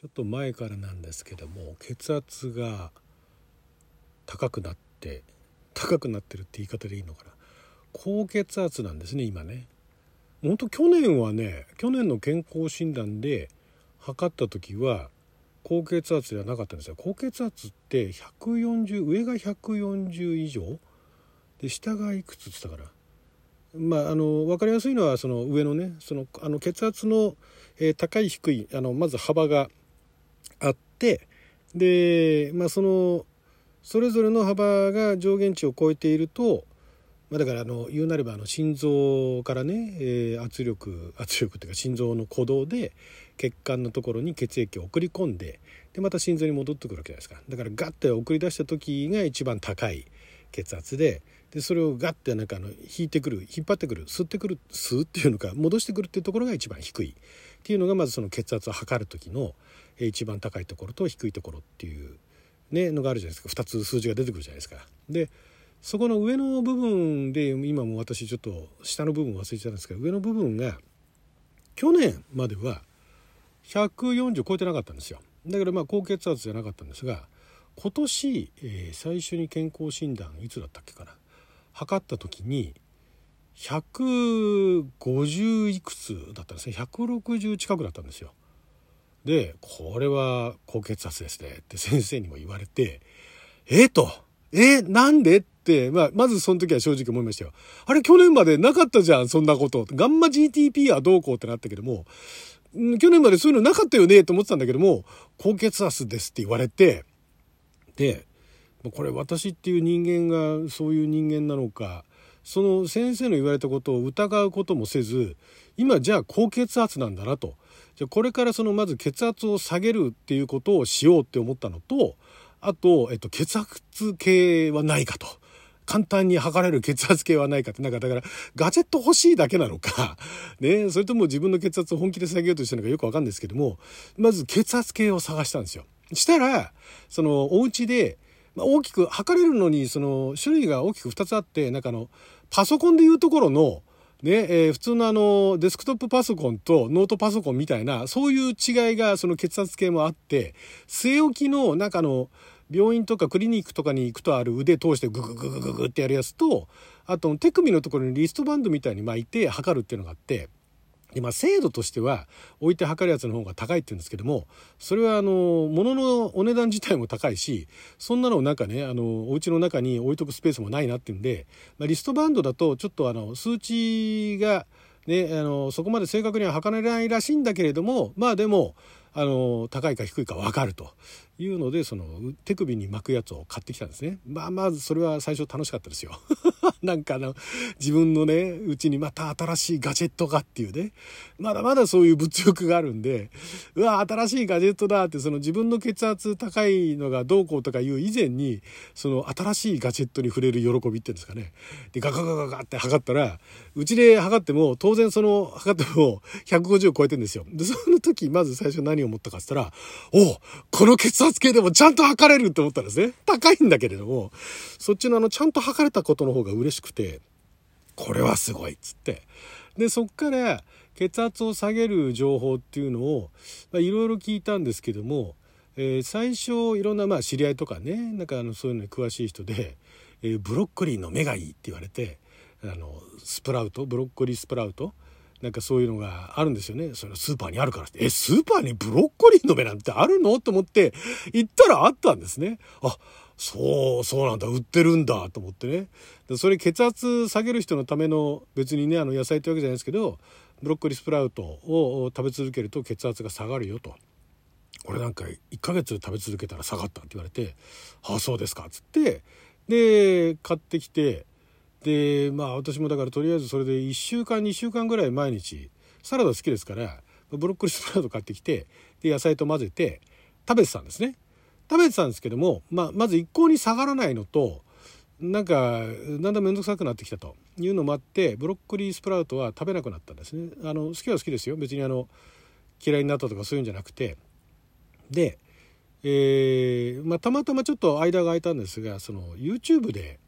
ちょっと前からなんですけども血圧が高くなって高くなってるって言い方でいいのかな。高血圧なんですね今ね。本当去年はね去年の健康診断で測った時は高血圧ではなかったんですよ。高血圧って140上が140以上？で下がいくつって言ったからまああの分かりやすいのはその上のねそのあの血圧の、え、高い低いあのまず幅があってで、まあ、そのそれぞれの幅が上限値を超えていると、まあ、だからあの言うなればあの心臓からね、えー、圧力圧力っていうか心臓の鼓動で血管のところに血液を送り込んででまた心臓に戻ってくるわけじゃないですか。だからガッて送り出した時が一番高い血圧ででそれをガッてなんかあの引いてくる引っ張ってくる吸ってくる吸うっていうのか戻してくるっていうところが一番低いっていうのがまずその血圧を測る時の一番高いところと低いところっていう、ね、のがあるじゃないですか2つ数字が出てくるじゃないですか。でそこの上の部分で今も私ちょっと下の部分忘れてたんですけど上の部分が去年までは140超えてなかったんですよだからまあ高血圧じゃなかったんですが今年、えー、最初に健康診断いつだったっけかな測った時に150いくつだったんですね160近くだったんですよ。でこれは高血圧ですねって先生にも言われてえっ、とえなんで？って、まあ、まずその時は正直思いましたよ。あれ去年までなかったじゃんそんなこと。ガンマ GTP はどうこうってなったけども去年までそういうのなかったよねと思ってたんだけども高血圧ですって言われてでこれ私っていう人間がそういう人間なのかその先生の言われたことを疑うこともせず今じゃあ高血圧なんだなとじゃこれからそのまず血圧を下げるっていうことをしようって思ったのとあと、えっと、血圧計はないかと。簡単に測れる血圧計はないかって、なんかだからガジェット欲しいだけなのか、ね、それとも自分の血圧を本気で下げようとしてるのかよくわかんないですけども、まず血圧計を探したんですよ。したら、そのお家で、まあ、大きく測れるのにその種類が大きく2つあってなんかあのパソコンでいうところのね、えー、普通のあの、デスクトップパソコンとノートパソコンみたいな、そういう違いがその血圧計もあって、据え置きの、中の、病院とかクリニックとかに行くとある腕通してググググググってやるやつと、あと手首のところにリストバンドみたいに巻いて測るっていうのがあって、で、まあ、精度としては置いて測るやつの方が高いって言うんですけども、それはあの、物のお値段自体も高いし、そんなのなんかね、あの、お家の中に置いとくスペースもないなっていうんで、まあ、リストバンドだとちょっとあの、数値が、ね、あの、そこまで正確には測れないらしいんだけれども、まあでも、あの高いか低いか分かると。いうのでその手首に巻くやつを買ってきたんですね。まあまずそれは最初楽しかったですよ。なんかあの自分のねうちにまた新しいガジェットがっていうね。まだまだそういう物欲があるんでうわ新しいガジェットだってその自分の血圧高いのがどうこうとかいう以前にその新しいガジェットに触れる喜びっていうんですかね。でガガガガガって測ったらうちで測っても当然その測っても150を超えてんですよ。でその時まず最初何を思ったかっつったらおこの血圧計でもちゃんと測れるって思ったんですね。高いんだけれどもそっちのあのちゃんと測れたことの方が嬉しくてこれはすごいっつって。でそっから血圧を下げる情報っていうのをいろいろ聞いたんですけども、えー、最初いろんなまあ知り合いとかねなんかあのそういうのに詳しい人で、えー、ブロッコリーの目がいいって言われてあのスプラウトブロッコリースプラウトなんかそういうのがあるんですよね。そのスーパーにあるからって。え、スーパーにブロッコリーの芽なんてあるの？と思って行ったらあったんですね。あ、そう、そうなんだ。売ってるんだと思ってね。それ血圧下げる人のための別にね、あの野菜ってわけじゃないですけど、ブロッコリースプラウトを食べ続けると血圧が下がるよと。これなんか1ヶ月食べ続けたら下がったって言われて「ああそうですか」つってで買ってきてでまあ私もだからとりあえずそれで1週間2週間ぐらい毎日サラダ好きですからブロッコリースプラウト買ってきてで野菜と混ぜて食べてたんですね。食べてたんですけども、まあ、まず一向に下がらないのとなんかだんだん面倒くさくなってきたというのもあってブロッコリースプラウトは食べなくなったんですね。あの好きは好きですよ。別にあの嫌いになったとかそういうんじゃなくて。で、えーまあ、たまたまちょっと間が空いたんですがその YouTube で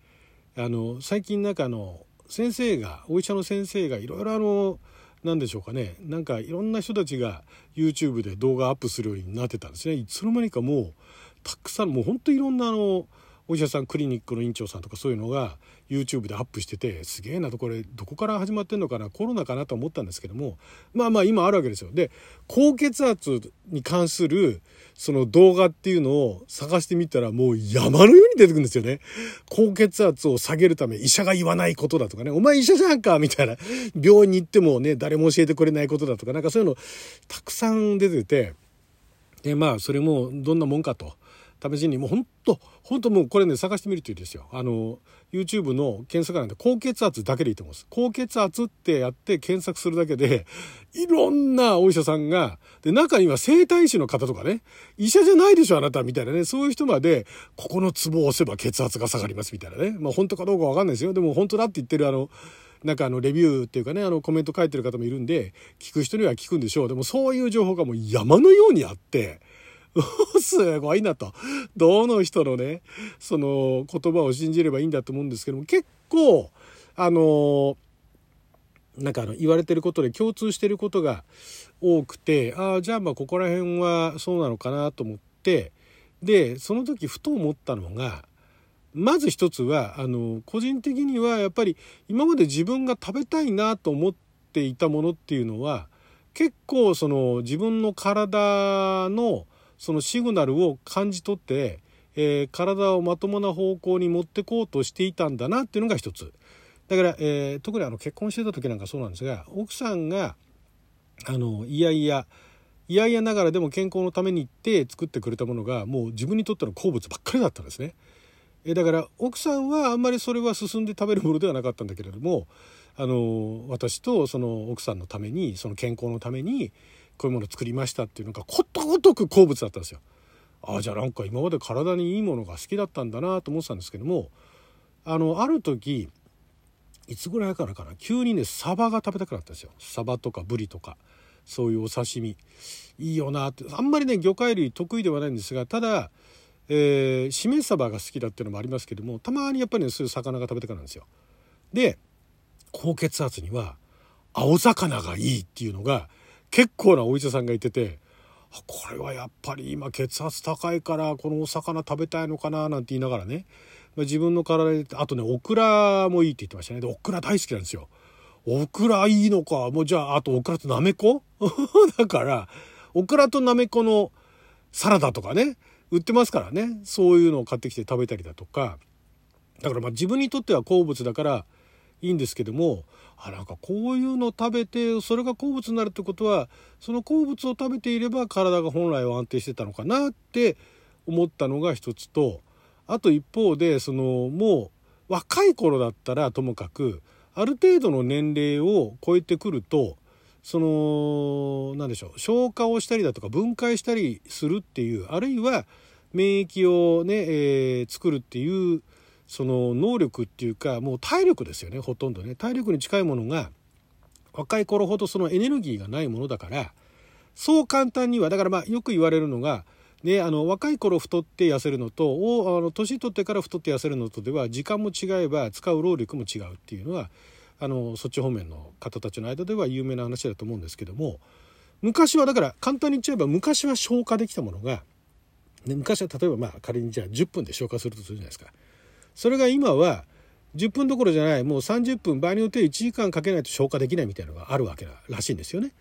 あの最近なんかの先生がお医者の先生がいろいろあの何でしょうかね。なんかいろんな人たちが YouTube で動画アップするようになってたんですね。いつの間にかもうたくさんもうほんといろんなあのお医者さんクリニックの院長さんとかそういうのが YouTube でアップしててすげえなとこれどこから始まってんのかなコロナかなと思ったんですけどもまあまあ今あるわけですよ。で高血圧に関するその動画っていうのを探してみたらもう山のように出てくるんですよね。高血圧を下げるため医者が言わないことだとかねお前医者じゃんかみたいな病院に行ってもね誰も教えてくれないことだとかなんかそういうのたくさん出ててでまあそれもどんなもんかと。試しにもうほんとほんともうこれね探してみるといいですよ。あの YouTube の検索なんで高血圧だけでいいと思うんです。高血圧ってやって検索するだけでいろんなお医者さんがで中には整体師の方とかね医者じゃないでしょあなたみたいなねそういう人までここのツボを押せば血圧が下がりますみたいなね。まあ本当かどうかわかんないですよ。でも本当だって言ってるあのなんかあのレビューっていうかねあのコメント書いてる方もいるんで聞く人には聞くんでしょう。でもそういう情報がもう山のようにあって すごいなと。どの人のね、その言葉を信じればいいんだと思うんですけども、結構、あの、なんかあの言われてることで共通してることが多くて、ああ、じゃあまあここら辺はそうなのかなと思って、で、その時ふと思ったのが、まず一つは、あの、個人的にはやっぱり今まで自分が食べたいなと思っていたものっていうのは、結構その自分の体のそのシグナルを感じ取って、えー、体をまともな方向に持ってこうとしていたんだなっていうのが一つ。だから、えー、特にあの結婚してた時なんかそうなんですが奥さんがあのいやいやいやいやながらでも健康のためにって作ってくれたものがもう自分にとっての好物ばっかりだったんですね。えだから奥さんはあんまりそれは進んで食べるものではなかったんだけれどもあの私とその奥さんのためにその健康のためにこういうもの作りましたっていうのがことごとく好物だったんですよ。ああじゃあなんか今まで体にいいものが好きだったんだなと思ってたんですけどもあのある時いつぐらいからかな急にねサバが食べたくなったんですよサバとかブリとかそういうお刺身いいよなってあんまりね魚介類得意ではないんですがただ、えー、しめ鯖が好きだっていうのもありますけどもたまにやっぱりねそういう魚が食べたくなるんですよ。で高血圧には青魚がいいっていうのが結構なお医者さんがいててこれはやっぱり今血圧高いからこのお魚食べたいのかななんて言いながらね。ま自分の体であとねオクラもいいって言ってましたね。でオクラ大好きなんですよ。オクラいいのか。もうじゃああとオクラとなめこだからオクラとなめこのサラダとかね売ってますからね。そういうのを買ってきて食べたりだとか。だからまあ自分にとっては好物だからいいんですけどもあなんかこういうのを食べてそれが好物になるってことはその好物を食べていれば体が本来は安定してたのかなって思ったのが一つとあと一方でそのもう若い頃だったらともかくある程度の年齢を超えてくるとその何でしょう消化をしたりだとか分解したりするっていうあるいは免疫をね、えー、作るっていうその能力っていうかもう体力ですよねほとんどね体力に近いものが若い頃ほどそのエネルギーがないものだからそう簡単にはだからまあよく言われるのがね、あの若い頃太って痩せるのとあの年取ってから太って痩せるのとでは時間も違えば使う労力も違うっていうのはあのそっち方面の方たちの間では有名な話だと思うんですけども昔はだから簡単に言っちゃえば昔は消化できたものが、ね、昔は例えばまあ仮にじゃあ10分で消化するとするじゃないですか。それが今は10分どころじゃないもう30分場合によっては1時間かけないと消化できないみたいなのがあるわけらしいんですよね。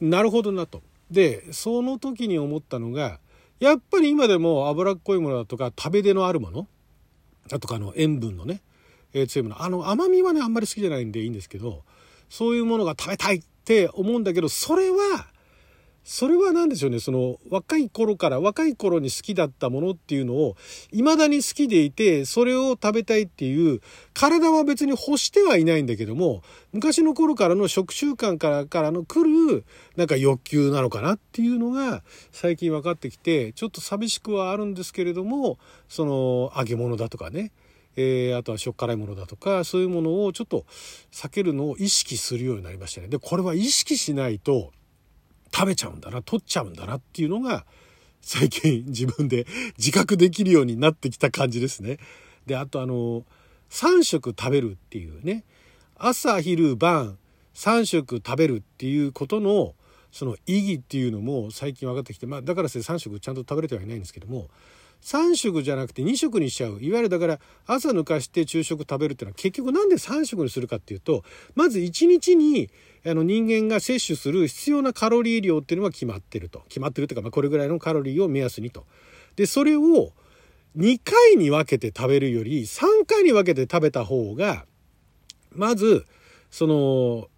なるほどなと。でその時に思ったのがやっぱり今でも脂っこいものだとか食べ出のあるものだとかの塩分のね、えー、強いものあの甘みはねあんまり好きじゃないんでいいんですけどそういうものが食べたいって思うんだけどそれはそれは何でしょうねその若い頃から若い頃に好きだったものっていうのを未だに好きでいてそれを食べたいっていう体は別に欲してはいないんだけども昔の頃からの食習慣からからの来るなんか欲求なのかなっていうのが最近分かってきてちょっと寂しくはあるんですけれどもその揚げ物だとかねえー、あとはしょっ辛いものだとかそういうものをちょっと避けるのを意識するようになりましたね。でこれは意識しないと食べちゃうんだな取っちゃうんだなっていうのが最近自分で自覚できるようになってきた感じですね。であとあの3食食べるっていうね朝昼晩3食食べるっていうことのその意義っていうのも最近分かってきて、まあ、だから3食ちゃんと食べれてはいないんですけども3食じゃなくて2食にしちゃう。いわゆるだから朝抜かして昼食食べるっていうのは結局なんで3食にするかっていうとまず1日にあの人間が摂取する必要なカロリー量っていうのは決まってると。決まってるというか、まあ、これぐらいのカロリーを目安にと。でそれを2回に分けて食べるより3回に分けて食べた方がまずその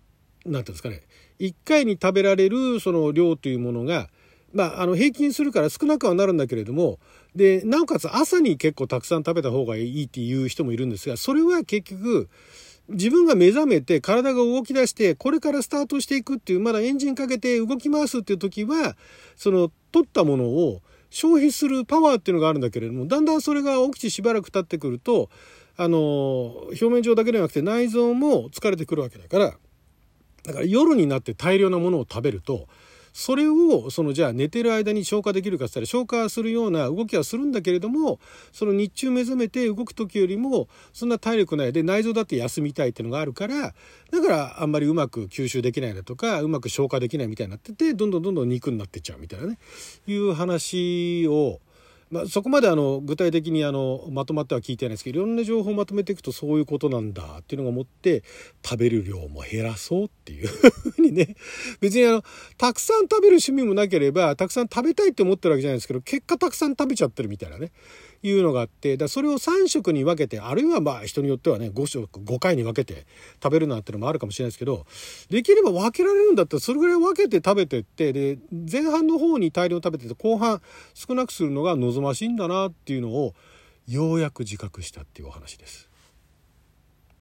何て言うんですかね。1回に食べられるその量というものがまあ、あの平均するから少なくはなるんだけれどもでなおかつ朝に結構たくさん食べた方がいいっていう人もいるんですがそれは結局自分が目覚めて体が動き出してこれからスタートしていくっていうまだエンジンかけて動き回すっていう時はその取ったものを消費するパワーっていうのがあるんだけれどもだんだんそれが起きてしばらく経ってくるとあの表面上だけではなくて内臓も疲れてくるわけだからだから夜になって大量なものを食べるとそれをそのじゃあ寝てる間に消化できるかっつったら消化するような動きはするんだけれどもその日中目覚めて動く時よりもそんな体力ないで内臓だって休みたいっていうのがあるからだからあんまりうまく吸収できないだとかうまく消化できないみたいになっててどんどんどんどん肉になってっちゃうみたいなね。いう話をまあ、そこまであの具体的にあのまとまっては聞いてないですけどいろんな情報をまとめていくとそういうことなんだっていうのが思って食べる量も減らそうっていうふうにね。別にあのたくさん食べる趣味もなければたくさん食べたいって思ってるわけじゃないですけど結果たくさん食べちゃってるみたいなね。いうのがあってだそれを3食に分けてあるいはまあ人によってはね5食5回に分けて食べるなんてのもあるかもしれないですけどできれば分けられるんだったらそれぐらい分けて食べてってで前半の方に大量食べてて後半少なくするのが望ましいんだなっていうのをようやく自覚したっていうお話です。